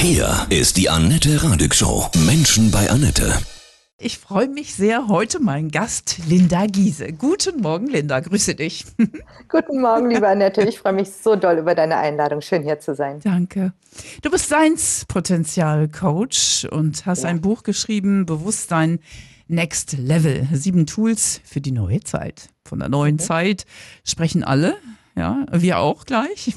Hier ist die Annette Radig Show. Menschen bei Annette. Ich freue mich sehr. Heute mein Gast Linda Giese. Guten Morgen, Linda. Grüße dich. Guten Morgen, liebe Annette. Ich freue mich so doll über deine Einladung. Schön hier zu sein. Danke. Du bist Science-Potenzial-Coach und hast ja. ein Buch geschrieben, Bewusstsein Next Level. Sieben Tools für die neue Zeit. Von der neuen okay. Zeit sprechen alle. Ja, wir auch gleich.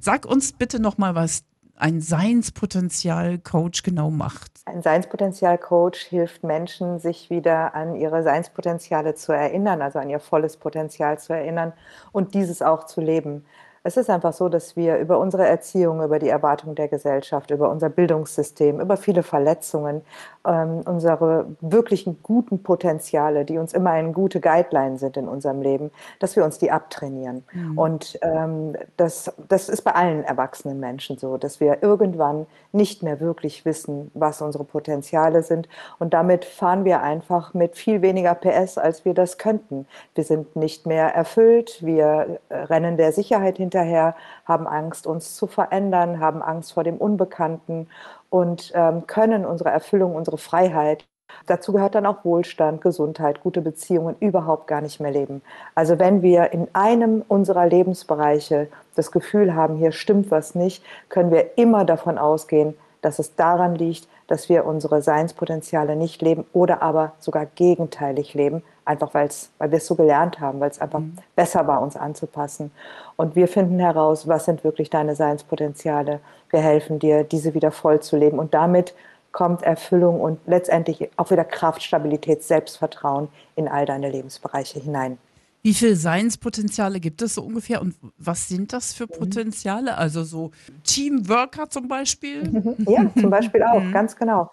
Sag uns bitte noch mal, was ein Seinspotenzial-Coach genau macht? Ein Seinspotenzial-Coach hilft Menschen, sich wieder an ihre Seinspotenziale zu erinnern, also an ihr volles Potenzial zu erinnern und dieses auch zu leben. Es ist einfach so, dass wir über unsere Erziehung, über die Erwartung der Gesellschaft, über unser Bildungssystem, über viele Verletzungen, ähm, unsere wirklichen guten Potenziale, die uns immer eine gute Guideline sind in unserem Leben, dass wir uns die abtrainieren. Mhm. Und ähm, das, das ist bei allen erwachsenen Menschen so, dass wir irgendwann nicht mehr wirklich wissen, was unsere Potenziale sind. Und damit fahren wir einfach mit viel weniger PS, als wir das könnten. Wir sind nicht mehr erfüllt, wir äh, rennen der Sicherheit hinterher hinterher, haben Angst, uns zu verändern, haben Angst vor dem Unbekannten und ähm, können unsere Erfüllung, unsere Freiheit Dazu gehört dann auch Wohlstand, Gesundheit, gute Beziehungen überhaupt gar nicht mehr leben. Also wenn wir in einem unserer Lebensbereiche das Gefühl haben, hier stimmt was nicht, können wir immer davon ausgehen, dass es daran liegt, dass wir unsere Seinspotenziale nicht leben oder aber sogar gegenteilig leben, einfach weil's, weil wir es so gelernt haben, weil es einfach mhm. besser war, uns anzupassen. Und wir finden heraus, was sind wirklich deine Seinspotenziale. Wir helfen dir, diese wieder voll zu leben und damit kommt Erfüllung und letztendlich auch wieder Kraft, Stabilität, Selbstvertrauen in all deine Lebensbereiche hinein. Wie viele Seinspotenziale gibt es so ungefähr und was sind das für Potenziale? Also so Teamworker zum Beispiel? Ja, zum Beispiel auch, mhm. ganz genau.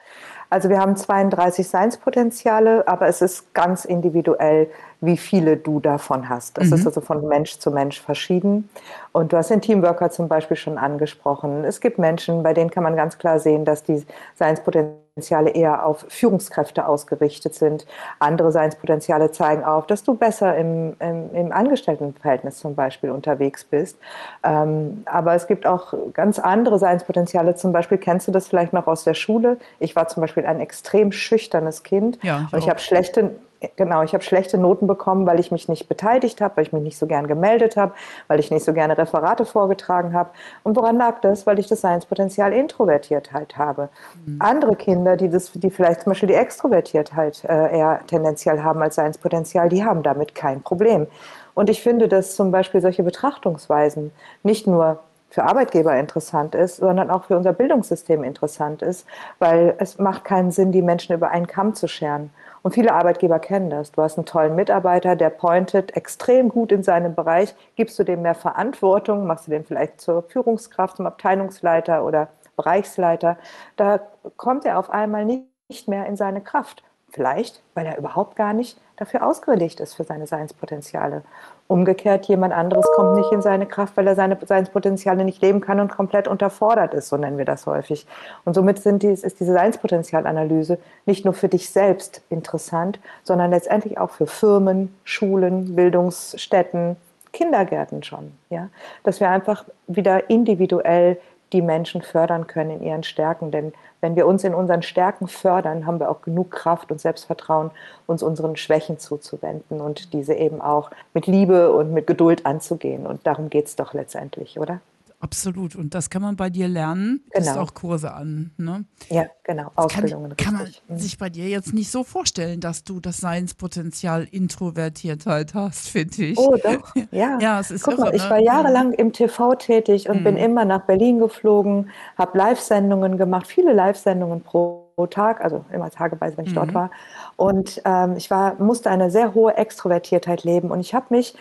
Also wir haben 32 Seinspotenziale, aber es ist ganz individuell, wie viele du davon hast. Das mhm. ist also von Mensch zu Mensch verschieden. Und du hast den Teamworker zum Beispiel schon angesprochen. Es gibt Menschen, bei denen kann man ganz klar sehen, dass die Seinspotenziale eher auf Führungskräfte ausgerichtet sind. Andere Seinspotenziale zeigen auf, dass du besser im, im, im Angestelltenverhältnis zum Beispiel unterwegs bist. Ähm, aber es gibt auch ganz andere Seinspotenziale. Zum Beispiel kennst du das vielleicht noch aus der Schule. Ich war zum Beispiel Beispiel ein extrem schüchternes Kind ja, ich und ich habe schlechte genau, ich habe schlechte Noten bekommen, weil ich mich nicht beteiligt habe, weil ich mich nicht so gern gemeldet habe, weil ich nicht so gerne Referate vorgetragen habe. Und woran lag das? Weil ich das Seinspotenzial Introvertiertheit habe. Mhm. Andere Kinder, die das, die vielleicht zum Beispiel die Extrovertiertheit äh, eher tendenziell haben als Seinspotenzial, die haben damit kein Problem. Und ich finde, dass zum Beispiel solche Betrachtungsweisen nicht nur für Arbeitgeber interessant ist, sondern auch für unser Bildungssystem interessant ist, weil es macht keinen Sinn, die Menschen über einen Kamm zu scheren. Und viele Arbeitgeber kennen das. Du hast einen tollen Mitarbeiter, der pointet extrem gut in seinem Bereich. Gibst du dem mehr Verantwortung, machst du den vielleicht zur Führungskraft, zum Abteilungsleiter oder Bereichsleiter, da kommt er auf einmal nicht mehr in seine Kraft. Vielleicht, weil er überhaupt gar nicht dafür ausgelegt ist für seine Seinspotenziale. Umgekehrt, jemand anderes kommt nicht in seine Kraft, weil er seine Seinspotenziale nicht leben kann und komplett unterfordert ist, so nennen wir das häufig. Und somit sind die, ist diese Seinspotenzialanalyse nicht nur für dich selbst interessant, sondern letztendlich auch für Firmen, Schulen, Bildungsstätten, Kindergärten schon. Ja? Dass wir einfach wieder individuell die Menschen fördern können in ihren Stärken. Denn wenn wir uns in unseren Stärken fördern, haben wir auch genug Kraft und Selbstvertrauen, uns unseren Schwächen zuzuwenden und diese eben auch mit Liebe und mit Geduld anzugehen. Und darum geht es doch letztendlich, oder? Absolut. Und das kann man bei dir lernen. Genau. auch Kurse an. Ne? Ja, genau. Ausbildungen. Kann, kann man sich bei dir jetzt nicht so vorstellen, dass du das Seinspotenzial Introvertiertheit hast, finde ich. Oh, doch. Ja. ja, es ist Guck irre, mal, ich ne? war jahrelang im TV tätig und mhm. bin immer nach Berlin geflogen, habe Live-Sendungen gemacht, viele Live-Sendungen pro Tag, also immer tageweise, wenn ich mhm. dort war. Und ähm, ich war, musste eine sehr hohe Extrovertiertheit leben. Und ich habe mich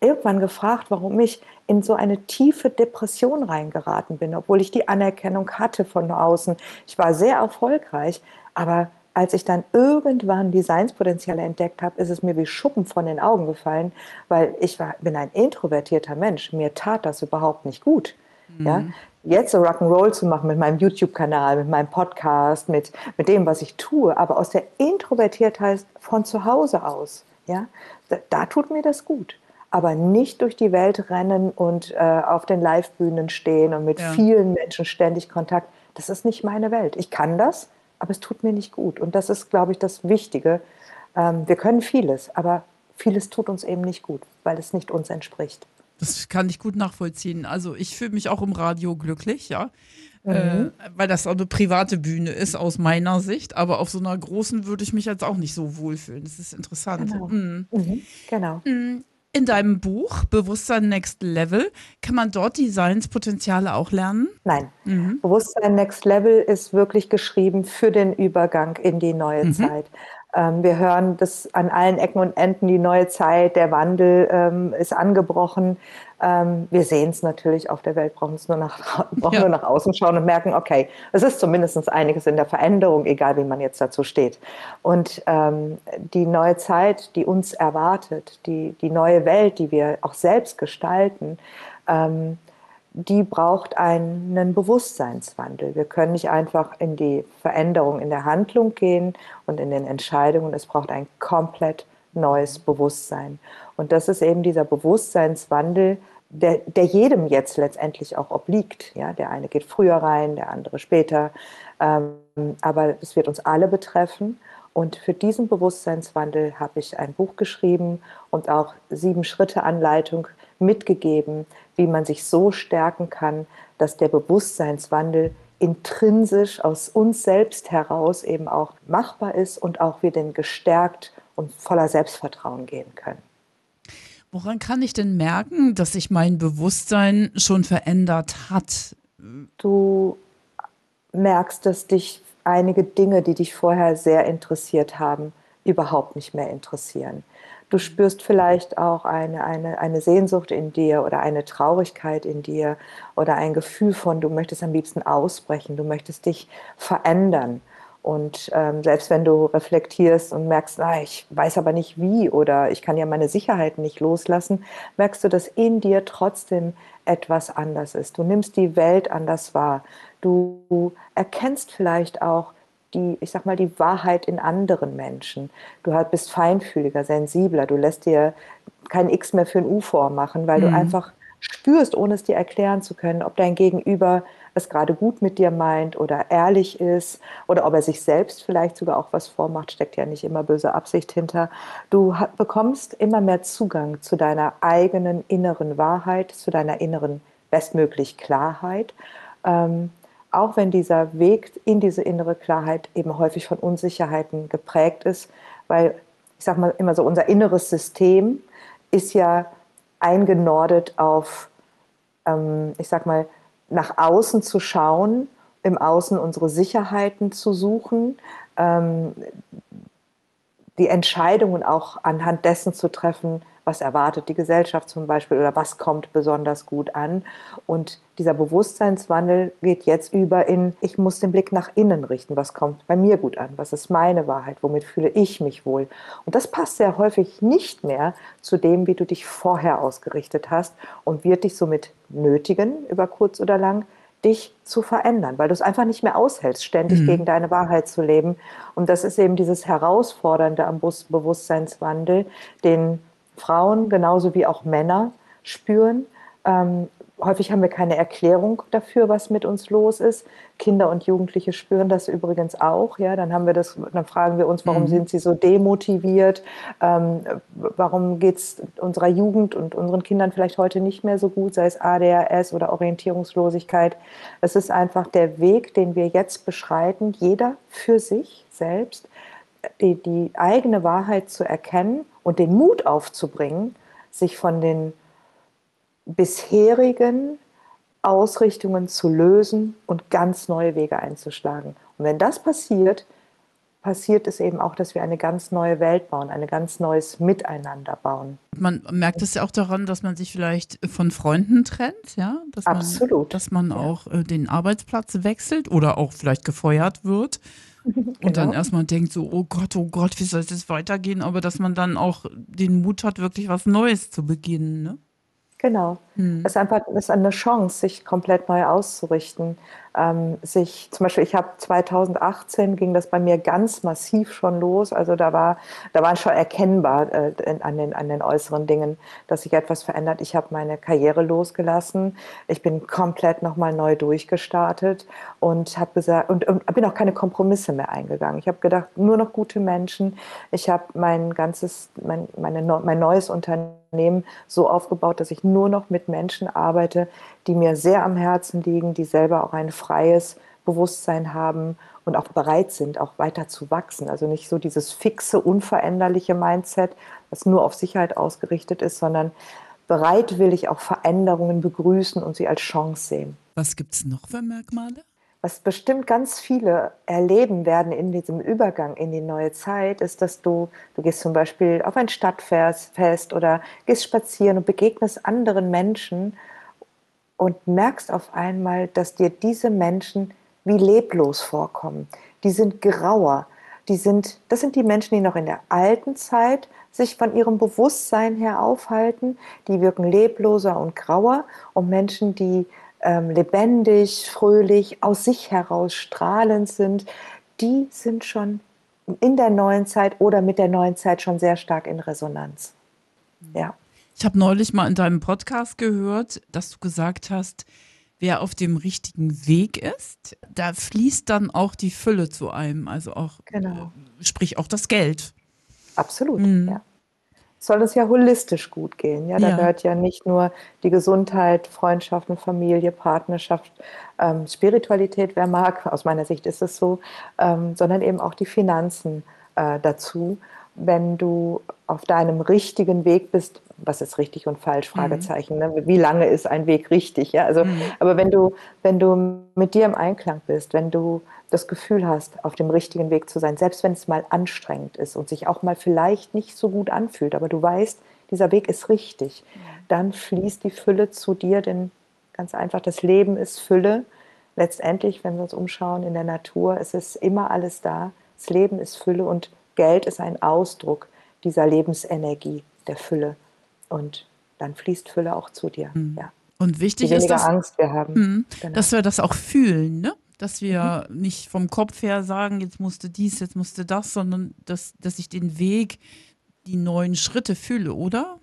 irgendwann gefragt, warum ich in so eine tiefe Depression reingeraten bin, obwohl ich die Anerkennung hatte von außen. Ich war sehr erfolgreich, aber als ich dann irgendwann Designspotenziale entdeckt habe, ist es mir wie Schuppen von den Augen gefallen, weil ich war, bin ein introvertierter Mensch. Mir tat das überhaupt nicht gut. Mhm. Ja? Jetzt so Rock'n'Roll zu machen mit meinem YouTube-Kanal, mit meinem Podcast, mit, mit dem, was ich tue, aber aus der Introvertiertheit von zu Hause aus, ja, da, da tut mir das gut aber nicht durch die Welt rennen und äh, auf den Live-Bühnen stehen und mit ja. vielen Menschen ständig Kontakt. das ist nicht meine Welt. Ich kann das, aber es tut mir nicht gut. Und das ist, glaube ich, das Wichtige. Ähm, wir können vieles, aber vieles tut uns eben nicht gut, weil es nicht uns entspricht. Das kann ich gut nachvollziehen. Also ich fühle mich auch im Radio glücklich, ja. Mhm. Äh, weil das auch eine private Bühne ist aus meiner Sicht, aber auf so einer großen würde ich mich jetzt auch nicht so wohlfühlen. Das ist interessant. Genau. Mhm. Mhm. genau. In deinem Buch Bewusstsein Next Level, kann man dort Designspotenziale auch lernen? Nein. Mhm. Bewusstsein Next Level ist wirklich geschrieben für den Übergang in die neue mhm. Zeit. Ähm, wir hören das an allen Ecken und Enden, die neue Zeit, der Wandel ähm, ist angebrochen. Ähm, wir sehen es natürlich auf der Welt, brauchen es nur nach, brauchen ja. nur nach außen schauen und merken, okay, es ist zumindest einiges in der Veränderung, egal wie man jetzt dazu steht. Und ähm, die neue Zeit, die uns erwartet, die, die neue Welt, die wir auch selbst gestalten, ähm, die braucht einen Bewusstseinswandel. Wir können nicht einfach in die Veränderung in der Handlung gehen und in den Entscheidungen. Es braucht ein komplett neues Bewusstsein. Und das ist eben dieser Bewusstseinswandel, der, der jedem jetzt letztendlich auch obliegt. Ja, der eine geht früher rein, der andere später. Ähm, aber es wird uns alle betreffen. Und für diesen Bewusstseinswandel habe ich ein Buch geschrieben und auch sieben Schritte Anleitung mitgegeben, wie man sich so stärken kann, dass der Bewusstseinswandel intrinsisch aus uns selbst heraus eben auch machbar ist und auch wir den gestärkt und voller Selbstvertrauen gehen können. Woran kann ich denn merken, dass sich mein Bewusstsein schon verändert hat? Du merkst, dass dich einige Dinge, die dich vorher sehr interessiert haben, überhaupt nicht mehr interessieren. Du spürst vielleicht auch eine, eine, eine Sehnsucht in dir oder eine Traurigkeit in dir oder ein Gefühl von, du möchtest am liebsten ausbrechen, du möchtest dich verändern. Und ähm, selbst wenn du reflektierst und merkst, na, ich weiß aber nicht wie oder ich kann ja meine Sicherheit nicht loslassen, merkst du, dass in dir trotzdem etwas anders ist. Du nimmst die Welt anders wahr. Du erkennst vielleicht auch, die, ich sag mal, die Wahrheit in anderen Menschen. Du bist feinfühliger, sensibler, du lässt dir kein X mehr für ein U vormachen, weil mhm. du einfach spürst, ohne es dir erklären zu können, ob dein Gegenüber es gerade gut mit dir meint oder ehrlich ist oder ob er sich selbst vielleicht sogar auch was vormacht, steckt ja nicht immer böse Absicht hinter. Du bekommst immer mehr Zugang zu deiner eigenen inneren Wahrheit, zu deiner inneren bestmöglich Klarheit. Ähm, auch wenn dieser Weg in diese innere Klarheit eben häufig von Unsicherheiten geprägt ist, weil ich sage mal immer so, unser inneres System ist ja eingenordet auf, ähm, ich sage mal, nach außen zu schauen, im Außen unsere Sicherheiten zu suchen, ähm, die Entscheidungen auch anhand dessen zu treffen, was erwartet die Gesellschaft zum Beispiel oder was kommt besonders gut an. Und dieser Bewusstseinswandel geht jetzt über in, ich muss den Blick nach innen richten, was kommt bei mir gut an, was ist meine Wahrheit, womit fühle ich mich wohl. Und das passt sehr häufig nicht mehr zu dem, wie du dich vorher ausgerichtet hast und wird dich somit nötigen, über kurz oder lang, dich zu verändern, weil du es einfach nicht mehr aushältst, ständig mhm. gegen deine Wahrheit zu leben. Und das ist eben dieses Herausfordernde am Bewusstseinswandel, den Frauen genauso wie auch Männer spüren. Ähm, häufig haben wir keine Erklärung dafür, was mit uns los ist. Kinder und Jugendliche spüren das übrigens auch. Ja, dann haben wir das, dann fragen wir uns, warum mhm. sind sie so demotiviert? Ähm, warum geht es unserer Jugend und unseren Kindern vielleicht heute nicht mehr so gut, sei es ADHS oder Orientierungslosigkeit? Es ist einfach der Weg, den wir jetzt beschreiten, jeder für sich selbst, die, die eigene Wahrheit zu erkennen und den Mut aufzubringen, sich von den bisherigen Ausrichtungen zu lösen und ganz neue Wege einzuschlagen. Und wenn das passiert, passiert es eben auch, dass wir eine ganz neue Welt bauen, ein ganz neues Miteinander bauen. Man merkt es ja auch daran, dass man sich vielleicht von Freunden trennt, ja? Dass Absolut. Man, dass man auch äh, den Arbeitsplatz wechselt oder auch vielleicht gefeuert wird. Genau. Und dann erstmal denkt so, oh Gott, oh Gott, wie soll es jetzt weitergehen? Aber dass man dann auch den Mut hat, wirklich was Neues zu beginnen. Ne? Genau. Mhm. Es ist einfach es ist eine Chance, sich komplett neu auszurichten. Ähm, sich, zum Beispiel, ich habe 2018 ging das bei mir ganz massiv schon los. Also da war, da war schon erkennbar äh, an, den, an den äußeren Dingen, dass sich etwas verändert. Ich habe meine Karriere losgelassen. Ich bin komplett nochmal neu durchgestartet und habe gesagt und, und, bin auch keine Kompromisse mehr eingegangen. Ich habe gedacht, nur noch gute Menschen. Ich habe mein ganzes, mein, meine, mein neues Unternehmen so aufgebaut, dass ich nur noch mit Menschen arbeite, die mir sehr am Herzen liegen, die selber auch ein freies Bewusstsein haben und auch bereit sind, auch weiter zu wachsen. Also nicht so dieses fixe, unveränderliche Mindset, das nur auf Sicherheit ausgerichtet ist, sondern bereitwillig auch Veränderungen begrüßen und sie als Chance sehen. Was gibt es noch für Merkmale? Was bestimmt ganz viele erleben werden in diesem Übergang in die neue Zeit, ist, dass du, du gehst zum Beispiel auf ein Stadtfest oder gehst spazieren und begegnest anderen Menschen und merkst auf einmal, dass dir diese Menschen wie leblos vorkommen. Die sind grauer. Die sind, das sind die Menschen, die noch in der alten Zeit sich von ihrem Bewusstsein her aufhalten. Die wirken lebloser und grauer. Und Menschen, die ähm, lebendig, fröhlich, aus sich heraus strahlend sind, die sind schon in der neuen Zeit oder mit der neuen Zeit schon sehr stark in Resonanz. Ja. Ich habe neulich mal in deinem Podcast gehört, dass du gesagt hast, wer auf dem richtigen Weg ist, da fließt dann auch die Fülle zu einem, also auch, genau. äh, sprich auch das Geld. Absolut, mhm. ja. Soll es ja holistisch gut gehen. Ja, da ja. gehört ja nicht nur die Gesundheit, Freundschaften, Familie, Partnerschaft, ähm, Spiritualität, wer mag, aus meiner Sicht ist es so, ähm, sondern eben auch die Finanzen äh, dazu wenn du auf deinem richtigen Weg bist, was ist richtig und falsch, mhm. Fragezeichen, ne? wie lange ist ein Weg richtig, ja, also, mhm. aber wenn du, wenn du mit dir im Einklang bist, wenn du das Gefühl hast, auf dem richtigen Weg zu sein, selbst wenn es mal anstrengend ist und sich auch mal vielleicht nicht so gut anfühlt, aber du weißt, dieser Weg ist richtig, dann fließt die Fülle zu dir, denn ganz einfach, das Leben ist Fülle. Letztendlich, wenn wir uns umschauen in der Natur, es ist immer alles da. Das Leben ist Fülle und Geld ist ein Ausdruck dieser Lebensenergie, der Fülle. Und dann fließt Fülle auch zu dir. Mhm. Ja. Und wichtig ist, dass, Angst wir haben. Mhm. Genau. dass wir das auch fühlen, ne? dass wir mhm. nicht vom Kopf her sagen, jetzt musste dies, jetzt musste das, sondern dass, dass ich den Weg, die neuen Schritte fühle, oder?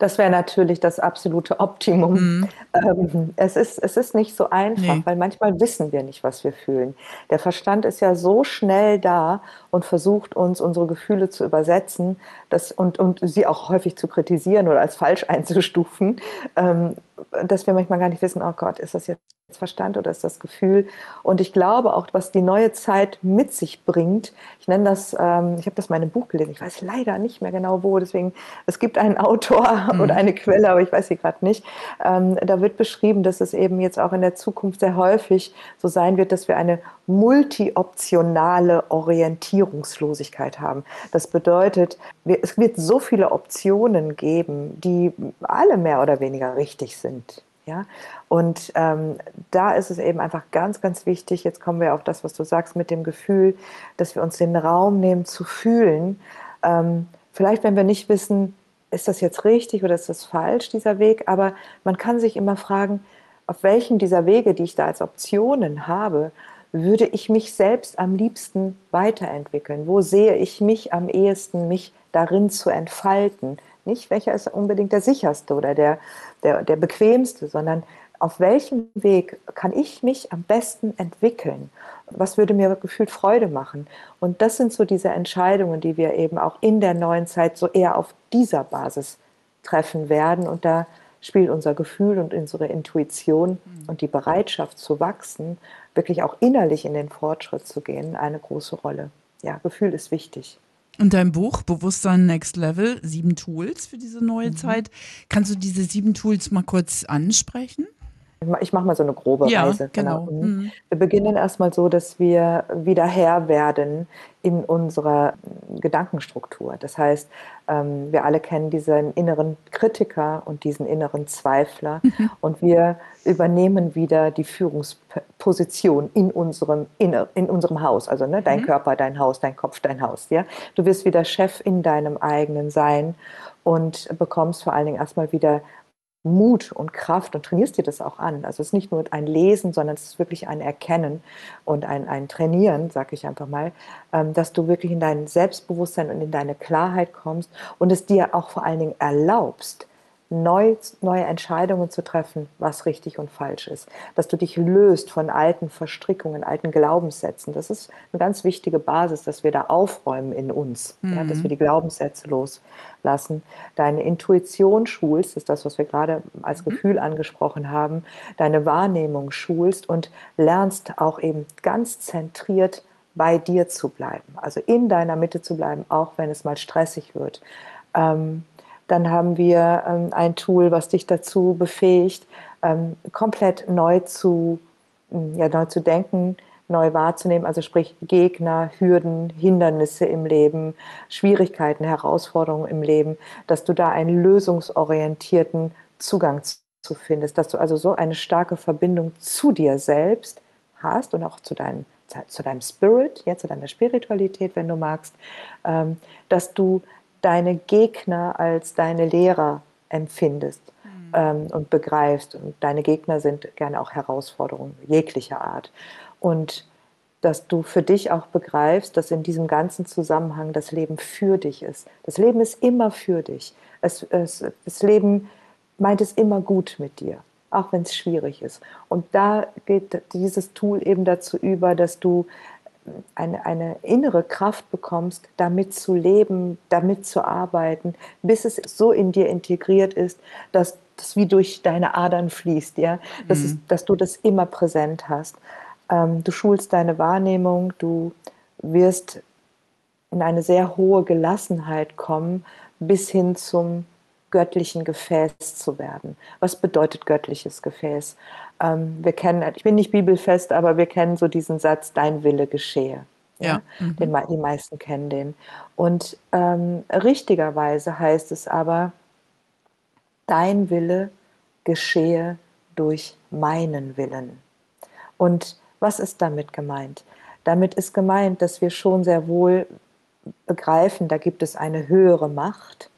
Das wäre natürlich das absolute Optimum. Mhm. Ähm, es, ist, es ist nicht so einfach, nee. weil manchmal wissen wir nicht, was wir fühlen. Der Verstand ist ja so schnell da und versucht uns unsere Gefühle zu übersetzen dass, und, und sie auch häufig zu kritisieren oder als falsch einzustufen, ähm, dass wir manchmal gar nicht wissen, oh Gott, ist das jetzt Verstand oder ist das Gefühl? Und ich glaube auch, was die neue Zeit mit sich bringt, ich nenne das, ähm, ich habe das in meinem Buch gelesen, ich weiß leider nicht mehr genau wo, deswegen, es gibt einen Autor mhm. oder eine Quelle, aber ich weiß sie gerade nicht. Ähm, da wird beschrieben, dass es eben jetzt auch in der Zukunft sehr häufig so sein wird, dass wir eine multioptionale Orientierungslosigkeit haben. Das bedeutet, wir, es wird so viele Optionen geben, die alle mehr oder weniger richtig sind. Ja? Und ähm, da ist es eben einfach ganz, ganz wichtig, jetzt kommen wir auf das, was du sagst, mit dem Gefühl, dass wir uns den Raum nehmen zu fühlen. Ähm, vielleicht, wenn wir nicht wissen, ist das jetzt richtig oder ist das falsch, dieser Weg, aber man kann sich immer fragen, auf welchen dieser Wege, die ich da als Optionen habe, würde ich mich selbst am liebsten weiterentwickeln? Wo sehe ich mich am ehesten, mich darin zu entfalten? Nicht, welcher ist unbedingt der sicherste oder der, der, der bequemste, sondern auf welchem Weg kann ich mich am besten entwickeln? Was würde mir gefühlt Freude machen? Und das sind so diese Entscheidungen, die wir eben auch in der neuen Zeit so eher auf dieser Basis treffen werden. Und da spielt unser Gefühl und unsere Intuition mhm. und die Bereitschaft zu wachsen, wirklich auch innerlich in den Fortschritt zu gehen, eine große Rolle. Ja, Gefühl ist wichtig. Und dein Buch Bewusstsein Next Level, sieben Tools für diese neue mhm. Zeit. Kannst du diese sieben Tools mal kurz ansprechen? Ich mache mal so eine grobe ja, Reise. Genau. genau. Mhm. Wir beginnen erstmal so, dass wir wieder Herr werden in unserer Gedankenstruktur. Das heißt, ähm, wir alle kennen diesen inneren Kritiker und diesen inneren Zweifler mhm. und wir übernehmen wieder die Führungsposition in unserem, in unserem Haus. Also ne, dein mhm. Körper, dein Haus, dein Kopf, dein Haus. Ja? Du wirst wieder Chef in deinem eigenen Sein und bekommst vor allen Dingen erstmal wieder Mut und Kraft und trainierst dir das auch an. Also es ist nicht nur ein Lesen, sondern es ist wirklich ein Erkennen und ein, ein Trainieren, sage ich einfach mal, ähm, dass du wirklich in dein Selbstbewusstsein und in deine Klarheit kommst und es dir auch vor allen Dingen erlaubst, neu, neue Entscheidungen zu treffen, was richtig und falsch ist. Dass du dich löst von alten Verstrickungen, alten Glaubenssätzen. Das ist eine ganz wichtige Basis, dass wir da aufräumen in uns, mhm. ja, dass wir mhm. die Glaubenssätze loslassen. Deine Intuition schulst, ist das, was wir gerade als mhm. Gefühl angesprochen haben, deine Wahrnehmung schulst und lernst auch eben ganz zentriert bei dir zu bleiben, also in deiner Mitte zu bleiben, auch wenn es mal stressig wird. Ähm, dann haben wir ähm, ein Tool, was dich dazu befähigt, ähm, komplett neu zu, hm, ja, neu zu denken, neu wahrzunehmen, also sprich Gegner, Hürden, Hindernisse im Leben, Schwierigkeiten, Herausforderungen im Leben, dass du da einen lösungsorientierten Zugang zu findest, dass du also so eine starke Verbindung zu dir selbst hast und auch zu deinem, zu deinem Spirit, ja, zu deiner Spiritualität, wenn du magst, ähm, dass du deine Gegner als deine Lehrer empfindest mhm. ähm, und begreifst. Und deine Gegner sind gerne auch Herausforderungen jeglicher Art. Und dass du für dich auch begreifst, dass in diesem ganzen Zusammenhang das Leben für dich ist. Das Leben ist immer für dich. Es, es, das Leben meint es immer gut mit dir, auch wenn es schwierig ist. Und da geht dieses Tool eben dazu über, dass du eine, eine innere Kraft bekommst, damit zu leben, damit zu arbeiten, bis es so in dir integriert ist, dass das wie durch deine Adern fließt, ja, das mhm. ist, dass du das immer präsent hast. Ähm, du schulst deine Wahrnehmung, du wirst in eine sehr hohe Gelassenheit kommen, bis hin zum göttlichen Gefäß zu werden. Was bedeutet göttliches Gefäß? Ähm, wir kennen, ich bin nicht bibelfest, aber wir kennen so diesen Satz, dein Wille geschehe. Ja, ja. Mhm. Den, die meisten kennen den. Und ähm, richtigerweise heißt es aber, dein Wille geschehe durch meinen Willen. Und was ist damit gemeint? Damit ist gemeint, dass wir schon sehr wohl begreifen, da gibt es eine höhere Macht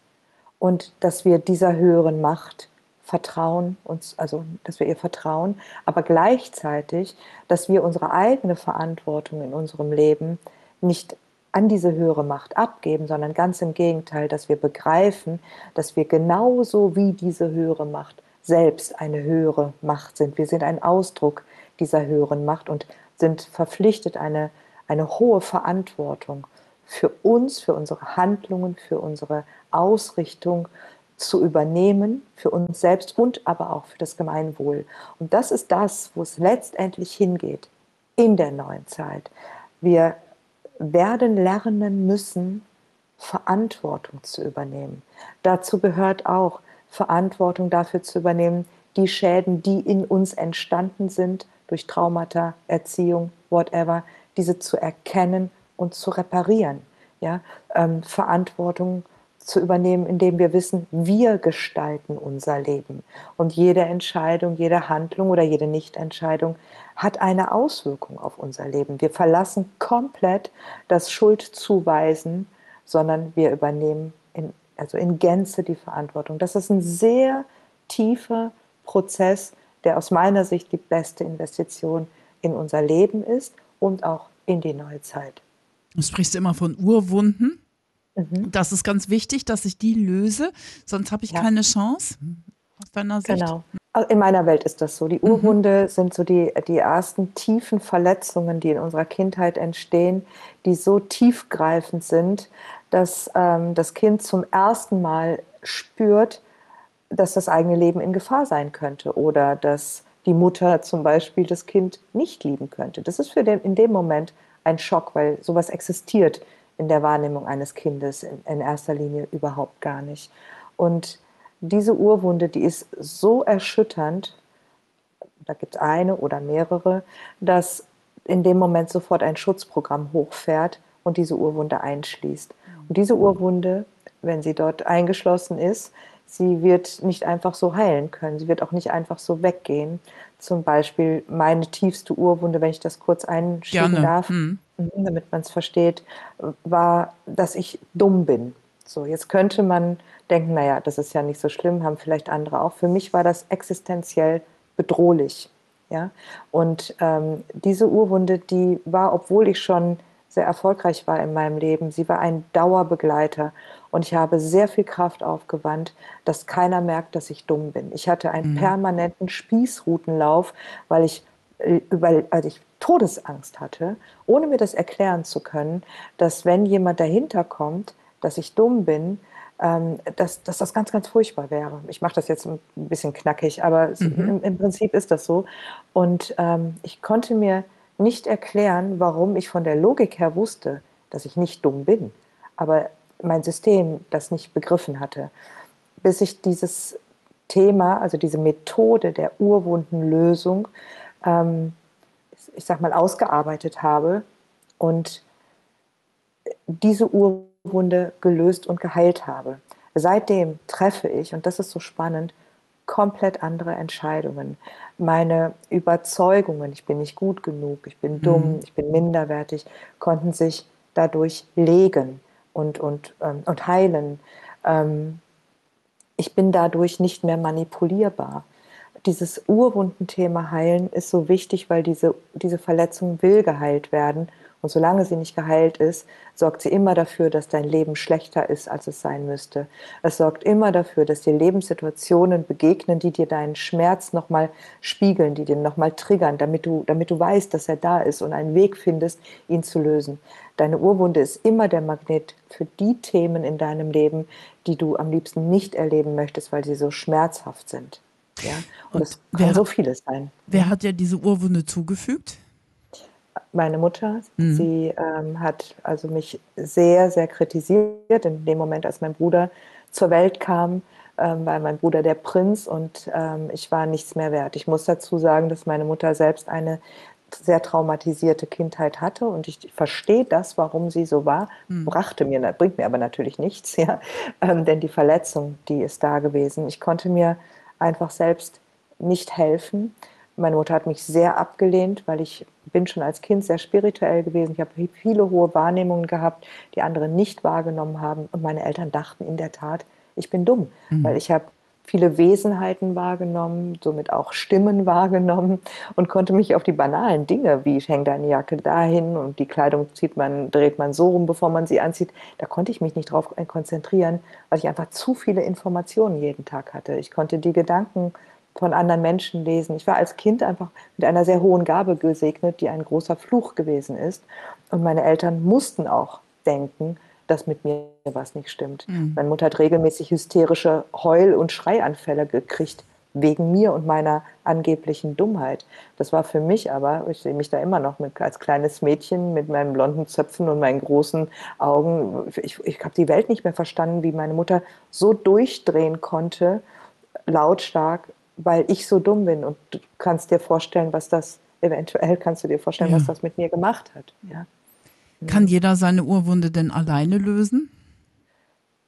und dass wir dieser höheren Macht vertrauen, uns, also dass wir ihr vertrauen, aber gleichzeitig, dass wir unsere eigene Verantwortung in unserem Leben nicht an diese höhere Macht abgeben, sondern ganz im Gegenteil, dass wir begreifen, dass wir genauso wie diese höhere Macht selbst eine höhere Macht sind. Wir sind ein Ausdruck dieser höheren Macht und sind verpflichtet, eine, eine hohe Verantwortung für uns, für unsere Handlungen, für unsere Ausrichtung zu übernehmen für uns selbst und aber auch für das Gemeinwohl. Und das ist das, wo es letztendlich hingeht in der neuen Zeit. Wir werden lernen müssen, Verantwortung zu übernehmen. Dazu gehört auch Verantwortung dafür zu übernehmen, die Schäden, die in uns entstanden sind durch Traumata, Erziehung, whatever, diese zu erkennen und zu reparieren. Ja? Ähm, Verantwortung zu übernehmen, indem wir wissen, wir gestalten unser Leben. Und jede Entscheidung, jede Handlung oder jede Nichtentscheidung hat eine Auswirkung auf unser Leben. Wir verlassen komplett das Schuldzuweisen, sondern wir übernehmen in, also in Gänze die Verantwortung. Das ist ein sehr tiefer Prozess, der aus meiner Sicht die beste Investition in unser Leben ist und auch in die neue Zeit. Du sprichst immer von Urwunden. Mhm. Das ist ganz wichtig, dass ich die löse, sonst habe ich ja. keine Chance aus deiner Sicht. Genau. In meiner Welt ist das so. Die. Urwunde mhm. sind so die, die ersten tiefen Verletzungen, die in unserer Kindheit entstehen, die so tiefgreifend sind, dass ähm, das Kind zum ersten Mal spürt, dass das eigene Leben in Gefahr sein könnte oder dass die Mutter zum Beispiel das Kind nicht lieben könnte. Das ist für den in dem Moment ein Schock, weil sowas existiert in der Wahrnehmung eines Kindes in, in erster Linie überhaupt gar nicht. Und diese Urwunde, die ist so erschütternd, da gibt es eine oder mehrere, dass in dem Moment sofort ein Schutzprogramm hochfährt und diese Urwunde einschließt. Und diese Urwunde, wenn sie dort eingeschlossen ist, sie wird nicht einfach so heilen können, sie wird auch nicht einfach so weggehen. Zum Beispiel meine tiefste Urwunde, wenn ich das kurz einschieben Gerne. darf. Hm. Damit man es versteht, war, dass ich dumm bin. So, jetzt könnte man denken, naja, das ist ja nicht so schlimm, haben vielleicht andere auch. Für mich war das existenziell bedrohlich. Ja? Und ähm, diese Urwunde, die war, obwohl ich schon sehr erfolgreich war in meinem Leben, sie war ein Dauerbegleiter. Und ich habe sehr viel Kraft aufgewandt, dass keiner merkt, dass ich dumm bin. Ich hatte einen mhm. permanenten Spießrutenlauf, weil ich, äh, weil, also ich Todesangst hatte, ohne mir das erklären zu können, dass wenn jemand dahinter kommt, dass ich dumm bin, ähm, dass, dass das ganz, ganz furchtbar wäre. Ich mache das jetzt ein bisschen knackig, aber mhm. im, im, Prinzip ist das so. Und ähm, ich konnte mir nicht erklären, warum ich von der Logik her wusste, dass ich nicht dumm bin, aber mein System das nicht begriffen hatte, bis ich dieses Thema, also diese Methode der Urwundenlösung, ähm, ich sag mal, ausgearbeitet habe und diese Urwunde Wunde gelöst und geheilt habe. Seitdem treffe ich, und das ist so spannend, komplett andere Entscheidungen. Meine Überzeugungen, ich bin nicht gut genug, ich bin dumm, mhm. ich bin minderwertig, konnten sich dadurch legen und, und, ähm, und heilen. Ähm, ich bin dadurch nicht mehr manipulierbar. Dieses Urwundenthema heilen ist so wichtig, weil diese, diese Verletzung will geheilt werden und solange sie nicht geheilt ist, sorgt sie immer dafür, dass dein Leben schlechter ist, als es sein müsste. Es sorgt immer dafür, dass dir Lebenssituationen begegnen, die dir deinen Schmerz nochmal spiegeln, die dir nochmal triggern, damit du, damit du weißt, dass er da ist und einen Weg findest, ihn zu lösen. Deine Urwunde ist immer der Magnet für die Themen in deinem Leben, die du am liebsten nicht erleben möchtest, weil sie so schmerzhaft sind. Ja? Und, es kann wer, so vieles sein. Wer hat dir diese Urwunde zugefügt? meine Mutter. Mhm. Sie ähm, hat also mich sehr, sehr kritisiert in dem Moment, als mein Bruder zur Welt kam, ähm, war mein Bruder der Prinz und ähm, ich war nichts mehr wert. Ich muss dazu sagen, dass meine Mutter selbst eine sehr traumatisierte Kindheit hatte und ich verstehe das, warum sie so war, mhm. brachte mir, bringt mir aber natürlich nichts, ja, ähm, denn die Verletzung, die ist da gewesen. Ich konnte mir einfach selbst nicht helfen meine Mutter hat mich sehr abgelehnt, weil ich bin schon als Kind sehr spirituell gewesen. Ich habe viele hohe Wahrnehmungen gehabt, die andere nicht wahrgenommen haben. Und meine Eltern dachten in der Tat, ich bin dumm, mhm. weil ich habe viele Wesenheiten wahrgenommen, somit auch Stimmen wahrgenommen und konnte mich auf die banalen Dinge, wie ich hänge deine Jacke dahin und die Kleidung zieht man, dreht man so rum, bevor man sie anzieht, da konnte ich mich nicht drauf konzentrieren, weil ich einfach zu viele Informationen jeden Tag hatte. Ich konnte die Gedanken von anderen Menschen lesen. Ich war als Kind einfach mit einer sehr hohen Gabe gesegnet, die ein großer Fluch gewesen ist. Und meine Eltern mussten auch denken, dass mit mir was nicht stimmt. Mhm. Meine Mutter hat regelmäßig hysterische Heul- und Schreianfälle gekriegt, wegen mir und meiner angeblichen Dummheit. Das war für mich aber, ich sehe mich da immer noch mit, als kleines Mädchen mit meinen blonden Zöpfen und meinen großen Augen. Ich, ich habe die Welt nicht mehr verstanden, wie meine Mutter so durchdrehen konnte, lautstark weil ich so dumm bin und du kannst dir vorstellen, was das eventuell kannst du dir vorstellen, ja. was das mit mir gemacht hat. Ja. Kann jeder seine Urwunde denn alleine lösen?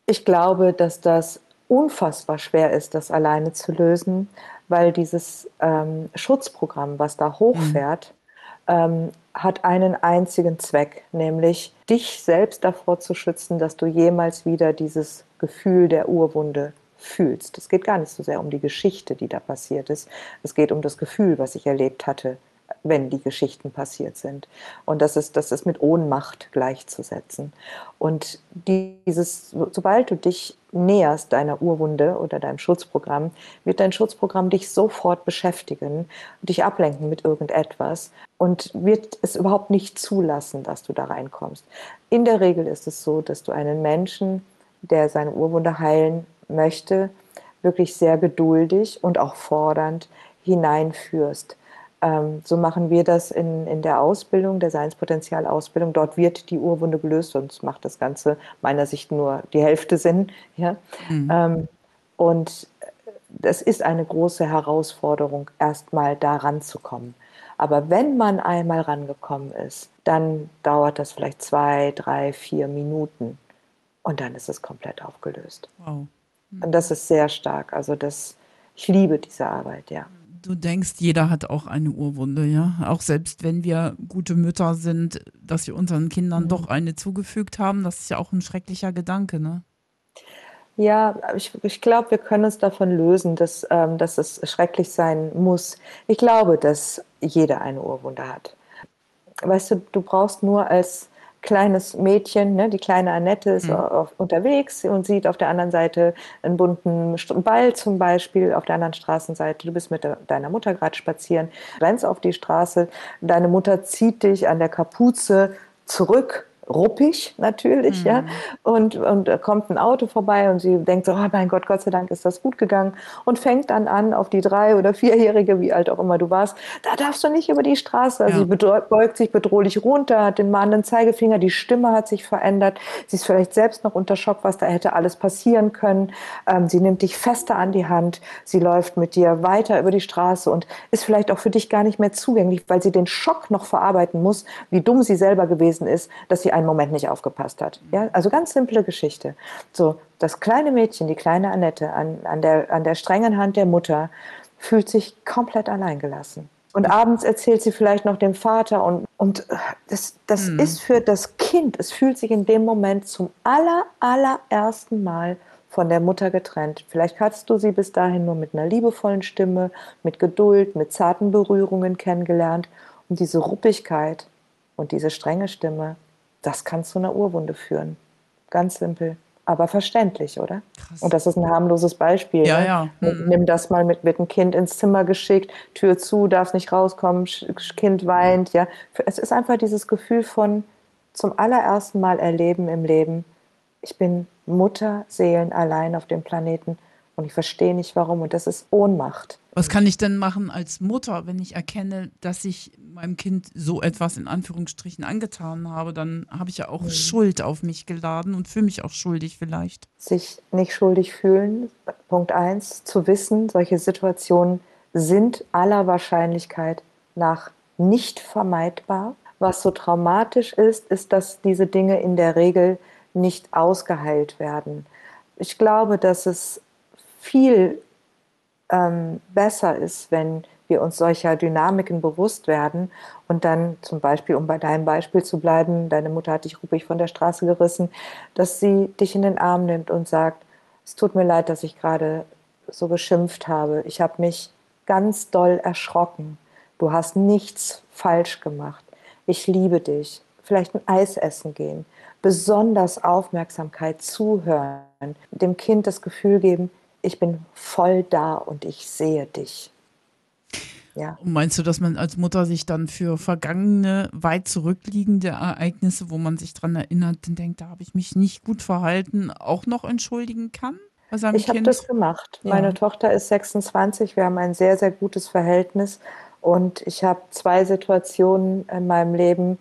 Ich glaube, dass das unfassbar schwer ist, das alleine zu lösen, weil dieses ähm, Schutzprogramm, was da hochfährt, mhm. ähm, hat einen einzigen Zweck, nämlich dich selbst davor zu schützen, dass du jemals wieder dieses Gefühl der Urwunde fühlst. Es geht gar nicht so sehr um die Geschichte, die da passiert ist. Es geht um das Gefühl, was ich erlebt hatte, wenn die Geschichten passiert sind. Und das ist, das ist mit Ohnmacht gleichzusetzen. Und dieses, sobald du dich näherst deiner Urwunde oder deinem Schutzprogramm, wird dein Schutzprogramm dich sofort beschäftigen dich ablenken mit irgendetwas und wird es überhaupt nicht zulassen, dass du da reinkommst. In der Regel ist es so, dass du einen Menschen, der seine Urwunde heilen möchte, wirklich sehr geduldig und auch fordernd hineinführst. Ähm, so machen wir das in, in der Ausbildung, der Seinspotenzialausbildung. Dort wird die Urwunde gelöst, sonst macht das Ganze meiner Sicht nur die Hälfte Sinn. Ja? Mhm. Ähm, und das ist eine große Herausforderung, erstmal da ranzukommen. Aber wenn man einmal rangekommen ist, dann dauert das vielleicht zwei, drei, vier Minuten und dann ist es komplett aufgelöst. Wow. Und das ist sehr stark. Also das, ich liebe diese Arbeit, ja. Du denkst, jeder hat auch eine Urwunde, ja? Auch selbst wenn wir gute Mütter sind, dass wir unseren Kindern mhm. doch eine zugefügt haben, das ist ja auch ein schrecklicher Gedanke, ne? Ja, ich, ich glaube, wir können uns davon lösen, dass, ähm, dass es schrecklich sein muss. Ich glaube, dass jeder eine Urwunde hat. Weißt du, du brauchst nur als kleines Mädchen, ne, die kleine Annette ist mhm. auf, unterwegs und sieht auf der anderen Seite einen bunten Ball zum Beispiel, auf der anderen Straßenseite. Du bist mit de deiner Mutter gerade spazieren, rennst auf die Straße, deine Mutter zieht dich an der Kapuze zurück ruppig natürlich, mhm. ja. Und, und kommt ein Auto vorbei und sie denkt so, oh mein Gott, Gott sei Dank ist das gut gegangen und fängt dann an, auf die drei- oder vierjährige, wie alt auch immer du warst, da darfst du nicht über die Straße. Also ja. sie beugt sich bedrohlich runter, hat den mahnenden Zeigefinger, die Stimme hat sich verändert, sie ist vielleicht selbst noch unter Schock, was da hätte alles passieren können. Ähm, sie nimmt dich fester an die Hand, sie läuft mit dir weiter über die Straße und ist vielleicht auch für dich gar nicht mehr zugänglich, weil sie den Schock noch verarbeiten muss, wie dumm sie selber gewesen ist, dass sie einen Moment nicht aufgepasst hat. Ja, also ganz simple Geschichte. So, das kleine Mädchen, die kleine Annette, an, an, der, an der strengen Hand der Mutter, fühlt sich komplett alleingelassen. Und abends erzählt sie vielleicht noch dem Vater und, und das, das mhm. ist für das Kind, es fühlt sich in dem Moment zum aller, allerersten Mal von der Mutter getrennt. Vielleicht hattest du sie bis dahin nur mit einer liebevollen Stimme, mit Geduld, mit zarten Berührungen kennengelernt. Und diese Ruppigkeit und diese strenge Stimme, das kann zu einer Urwunde führen. Ganz simpel, aber verständlich, oder? Krass. Und das ist ein harmloses Beispiel. Ja, ne? ja. Mhm. Nimm das mal mit, mit einem Kind ins Zimmer geschickt, Tür zu, darf nicht rauskommen, Kind weint, ja. Es ist einfach dieses Gefühl von zum allerersten Mal erleben im Leben, ich bin Mutterseelen allein auf dem Planeten und ich verstehe nicht warum. Und das ist Ohnmacht. Was kann ich denn machen als Mutter, wenn ich erkenne, dass ich meinem Kind so etwas in Anführungsstrichen angetan habe? Dann habe ich ja auch mhm. Schuld auf mich geladen und fühle mich auch schuldig vielleicht. Sich nicht schuldig fühlen, Punkt eins, zu wissen, solche Situationen sind aller Wahrscheinlichkeit nach nicht vermeidbar. Was so traumatisch ist, ist, dass diese Dinge in der Regel nicht ausgeheilt werden. Ich glaube, dass es viel ähm, besser ist, wenn wir uns solcher Dynamiken bewusst werden und dann zum Beispiel, um bei deinem Beispiel zu bleiben, deine Mutter hat dich ruppig von der Straße gerissen, dass sie dich in den Arm nimmt und sagt, es tut mir leid, dass ich gerade so geschimpft habe. Ich habe mich ganz doll erschrocken. Du hast nichts falsch gemacht. Ich liebe dich. Vielleicht ein Eis essen gehen. Besonders Aufmerksamkeit zuhören. Dem Kind das Gefühl geben, ich bin voll da und ich sehe dich. Ja. Und meinst du, dass man als Mutter sich dann für vergangene, weit zurückliegende Ereignisse, wo man sich daran erinnert und denkt, da habe ich mich nicht gut verhalten, auch noch entschuldigen kann? Ich habe das gemacht. Ja. Meine Tochter ist 26, wir haben ein sehr, sehr gutes Verhältnis und ich habe zwei Situationen in meinem Leben,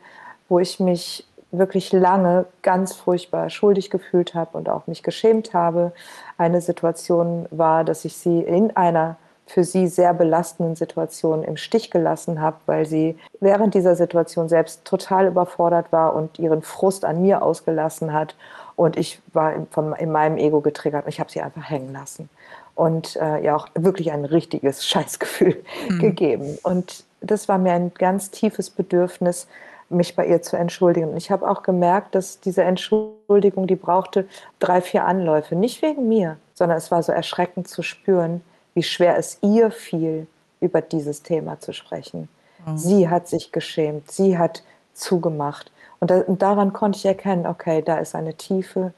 wo ich mich wirklich lange ganz furchtbar schuldig gefühlt habe und auch mich geschämt habe. Eine Situation war, dass ich sie in einer für sie sehr belastenden Situation im Stich gelassen habe, weil sie während dieser Situation selbst total überfordert war und ihren Frust an mir ausgelassen hat. Und ich war in, von, in meinem Ego getriggert und ich habe sie einfach hängen lassen. Und äh, ja auch wirklich ein richtiges Scheißgefühl mhm. gegeben. Und das war mir ein ganz tiefes Bedürfnis, mich bei ihr zu entschuldigen. Und ich habe auch gemerkt, dass diese Entschuldigung, die brauchte drei, vier Anläufe. Nicht wegen mir, sondern es war so erschreckend zu spüren, wie schwer es ihr fiel, über dieses Thema zu sprechen. Oh. Sie hat sich geschämt, sie hat zugemacht. Und, da, und daran konnte ich erkennen, okay, da ist eine tiefe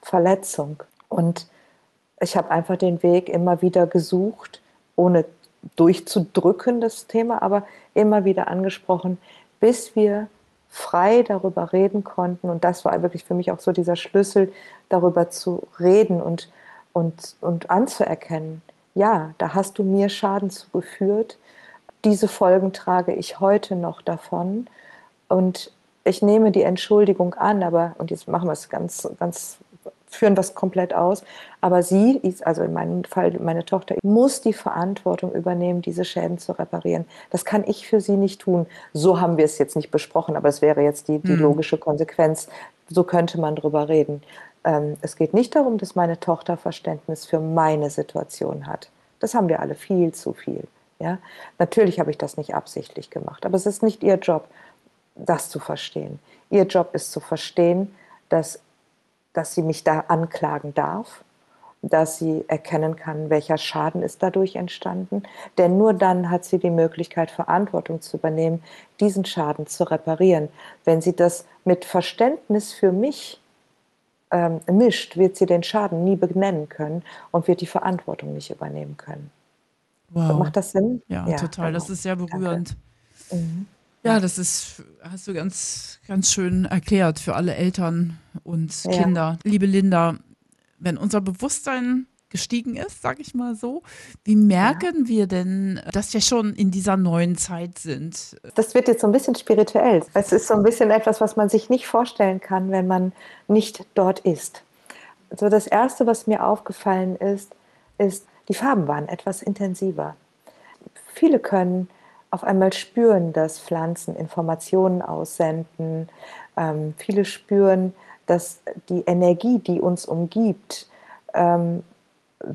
Verletzung. Und ich habe einfach den Weg immer wieder gesucht, ohne durchzudrücken, das Thema, aber immer wieder angesprochen, bis wir frei darüber reden konnten. Und das war wirklich für mich auch so dieser Schlüssel, darüber zu reden und, und, und anzuerkennen. Ja, da hast du mir Schaden zugeführt. Diese Folgen trage ich heute noch davon. Und ich nehme die Entschuldigung an, aber, und jetzt machen wir es ganz, ganz führen das komplett aus. Aber sie, also in meinem Fall meine Tochter, muss die Verantwortung übernehmen, diese Schäden zu reparieren. Das kann ich für sie nicht tun. So haben wir es jetzt nicht besprochen, aber es wäre jetzt die, die mhm. logische Konsequenz. So könnte man drüber reden. Ähm, es geht nicht darum, dass meine Tochter Verständnis für meine Situation hat. Das haben wir alle viel zu viel. Ja? Natürlich habe ich das nicht absichtlich gemacht, aber es ist nicht ihr Job, das zu verstehen. Ihr Job ist zu verstehen, dass dass sie mich da anklagen darf, dass sie erkennen kann, welcher Schaden ist dadurch entstanden. Denn nur dann hat sie die Möglichkeit, Verantwortung zu übernehmen, diesen Schaden zu reparieren. Wenn sie das mit Verständnis für mich ähm, mischt, wird sie den Schaden nie benennen können und wird die Verantwortung nicht übernehmen können. Wow. Macht das Sinn? Ja, ja total. Genau. Das ist sehr berührend. Mhm. Ja, das ist, hast du ganz, ganz schön erklärt für alle Eltern und ja. Kinder. Liebe Linda, wenn unser Bewusstsein gestiegen ist, sag ich mal so. Wie merken ja. wir denn, dass wir schon in dieser neuen Zeit sind? Das wird jetzt so ein bisschen spirituell. Es ist so ein bisschen etwas, was man sich nicht vorstellen kann, wenn man nicht dort ist. Also das Erste, was mir aufgefallen ist, ist, die Farben waren etwas intensiver. Viele können auf einmal spüren, dass Pflanzen Informationen aussenden. Ähm, viele spüren, dass die Energie, die uns umgibt, ähm,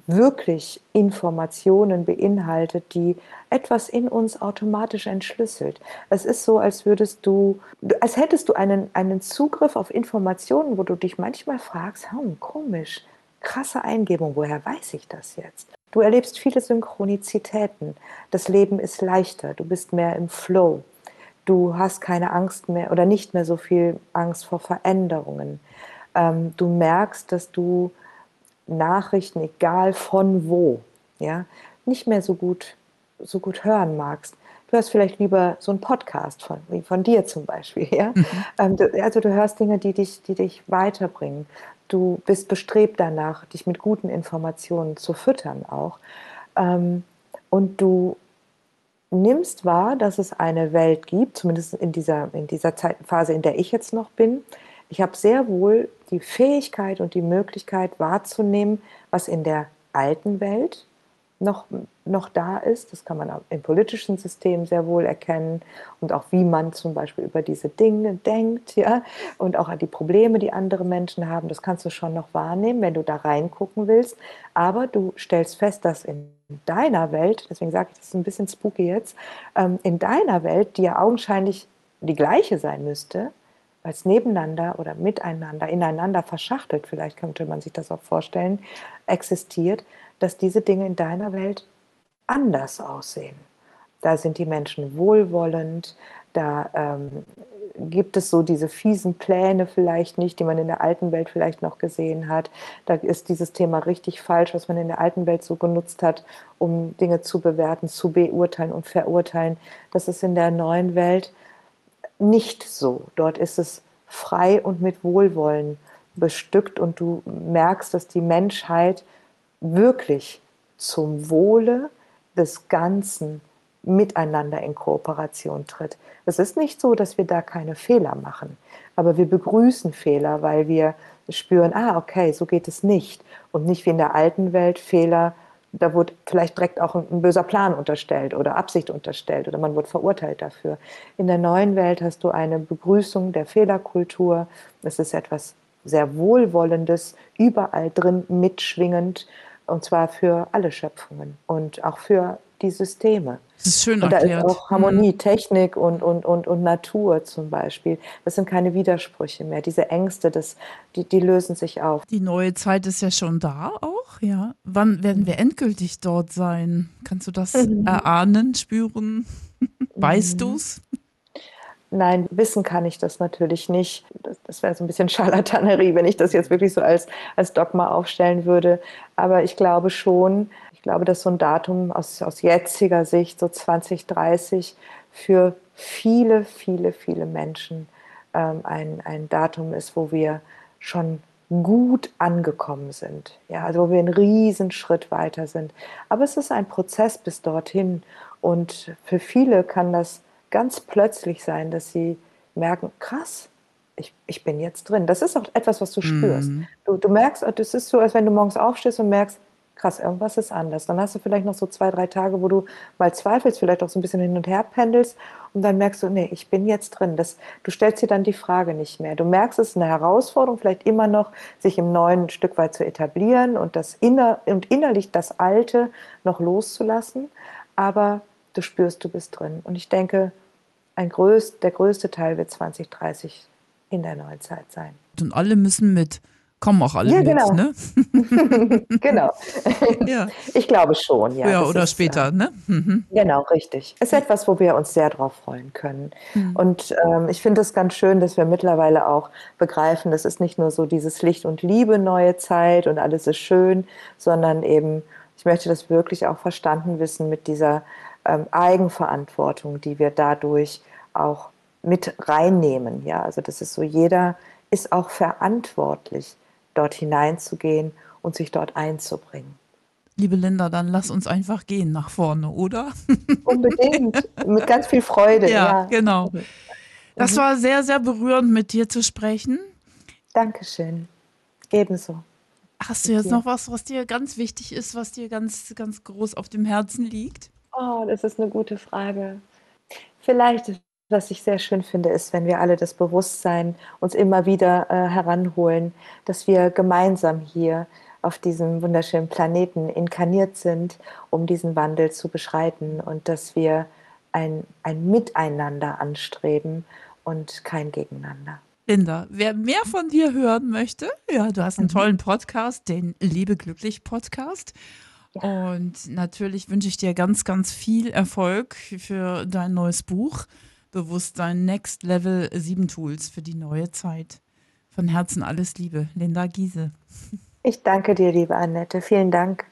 wirklich Informationen beinhaltet, die etwas in uns automatisch entschlüsselt. Es ist so, als würdest du, als hättest du einen, einen Zugriff auf Informationen, wo du dich manchmal fragst, hm, komisch, krasse Eingebung, woher weiß ich das jetzt? Du erlebst viele Synchronizitäten. Das Leben ist leichter, du bist mehr im Flow. Du hast keine Angst mehr oder nicht mehr so viel Angst vor Veränderungen. Ähm, du merkst, dass du Nachrichten, egal von wo, ja, nicht mehr so gut, so gut hören magst. Du hörst vielleicht lieber so einen Podcast von, von dir zum Beispiel. Ja? Mhm. Ähm, du, also du hörst Dinge, die dich, die dich weiterbringen. Du bist bestrebt danach, dich mit guten Informationen zu füttern auch. Ähm, und du nimmst wahr, dass es eine Welt gibt, zumindest in dieser, in dieser Zeit, Phase, in der ich jetzt noch bin. Ich habe sehr wohl die Fähigkeit und die Möglichkeit wahrzunehmen, was in der alten Welt noch, noch da ist. Das kann man im politischen System sehr wohl erkennen und auch wie man zum Beispiel über diese Dinge denkt, ja, und auch an die Probleme, die andere Menschen haben. Das kannst du schon noch wahrnehmen, wenn du da reingucken willst. Aber du stellst fest, dass in deiner Welt, deswegen sage ich das ist ein bisschen spooky jetzt, ähm, in deiner Welt, die ja augenscheinlich die gleiche sein müsste, weil es nebeneinander oder miteinander, ineinander verschachtelt, vielleicht könnte man sich das auch vorstellen, existiert, dass diese Dinge in deiner Welt anders aussehen. Da sind die Menschen wohlwollend, da ähm, gibt es so diese fiesen Pläne vielleicht nicht, die man in der alten Welt vielleicht noch gesehen hat. Da ist dieses Thema richtig falsch, was man in der alten Welt so genutzt hat, um Dinge zu bewerten, zu beurteilen und verurteilen. Das ist in der neuen Welt nicht so. Dort ist es frei und mit Wohlwollen bestückt und du merkst, dass die Menschheit wirklich zum Wohle des Ganzen miteinander in Kooperation tritt. Es ist nicht so, dass wir da keine Fehler machen, aber wir begrüßen Fehler, weil wir spüren, ah, okay, so geht es nicht. Und nicht wie in der alten Welt Fehler, da wurde vielleicht direkt auch ein, ein böser Plan unterstellt oder Absicht unterstellt oder man wurde verurteilt dafür. In der neuen Welt hast du eine Begrüßung der Fehlerkultur. Es ist etwas sehr Wohlwollendes, überall drin mitschwingend und zwar für alle Schöpfungen und auch für die Systeme. Das ist schön und erklärt. da ist auch Harmonie, mhm. Technik und, und, und, und Natur zum Beispiel. Das sind keine Widersprüche mehr. Diese Ängste, das, die, die lösen sich auf. Die neue Zeit ist ja schon da auch, ja. Wann werden wir endgültig dort sein? Kannst du das mhm. erahnen, spüren? weißt mhm. du es? Nein, wissen kann ich das natürlich nicht. Das, das wäre so ein bisschen Scharlatanerie, wenn ich das jetzt wirklich so als, als Dogma aufstellen würde. Aber ich glaube schon, ich glaube, dass so ein Datum aus, aus jetziger Sicht, so 2030, für viele, viele, viele Menschen ähm, ein, ein Datum ist, wo wir schon gut angekommen sind. Ja, also wo wir einen riesen Schritt weiter sind. Aber es ist ein Prozess bis dorthin. Und für viele kann das ganz plötzlich sein, dass sie merken, krass, ich, ich bin jetzt drin. Das ist auch etwas, was du spürst. Mhm. Du, du merkst, das ist so, als wenn du morgens aufstehst und merkst, krass, irgendwas ist anders. Dann hast du vielleicht noch so zwei, drei Tage, wo du mal zweifelst, vielleicht auch so ein bisschen hin und her pendelst und dann merkst du, nee, ich bin jetzt drin. Das, du stellst dir dann die Frage nicht mehr. Du merkst, es ist eine Herausforderung, vielleicht immer noch, sich im Neuen ein Stück weit zu etablieren und, das inner, und innerlich das Alte noch loszulassen, aber du spürst, du bist drin. Und ich denke, ein größt, der größte Teil wird 2030 in der Neuzeit sein. Und alle müssen mit kommen auch alle ja, mit, genau. ne? genau. Ja. Ich glaube schon, ja. Ja, oder ist, später, äh, ne? Mhm. Genau, richtig. Ist etwas, wo wir uns sehr drauf freuen können. Mhm. Und ähm, ich finde es ganz schön, dass wir mittlerweile auch begreifen, das ist nicht nur so dieses Licht und Liebe, neue Zeit und alles ist schön, sondern eben, ich möchte das wirklich auch verstanden wissen mit dieser ähm, Eigenverantwortung, die wir dadurch auch mit reinnehmen. Ja, also das ist so, jeder ist auch verantwortlich, dort hineinzugehen und sich dort einzubringen. Liebe Linda, dann lass uns einfach gehen nach vorne, oder? Unbedingt, mit ganz viel Freude. Ja, Ja, genau. Das war sehr, sehr berührend, mit dir zu sprechen. Dankeschön. Ebenso. Hast du jetzt noch was, was dir ganz wichtig ist, was dir ganz, ganz groß auf dem Herzen liegt? Oh, das ist eine gute Frage. Vielleicht, was ich sehr schön finde, ist, wenn wir alle das Bewusstsein uns immer wieder äh, heranholen, dass wir gemeinsam hier auf diesem wunderschönen Planeten inkarniert sind, um diesen Wandel zu beschreiten und dass wir ein, ein Miteinander anstreben und kein Gegeneinander. Linda, wer mehr von dir hören möchte, ja, du hast einen tollen Podcast, den Liebe glücklich Podcast. Und natürlich wünsche ich dir ganz, ganz viel Erfolg für dein neues Buch. Bewusstsein Next Level 7 Tools für die neue Zeit. Von Herzen alles Liebe, Linda Giese. Ich danke dir, liebe Annette. Vielen Dank.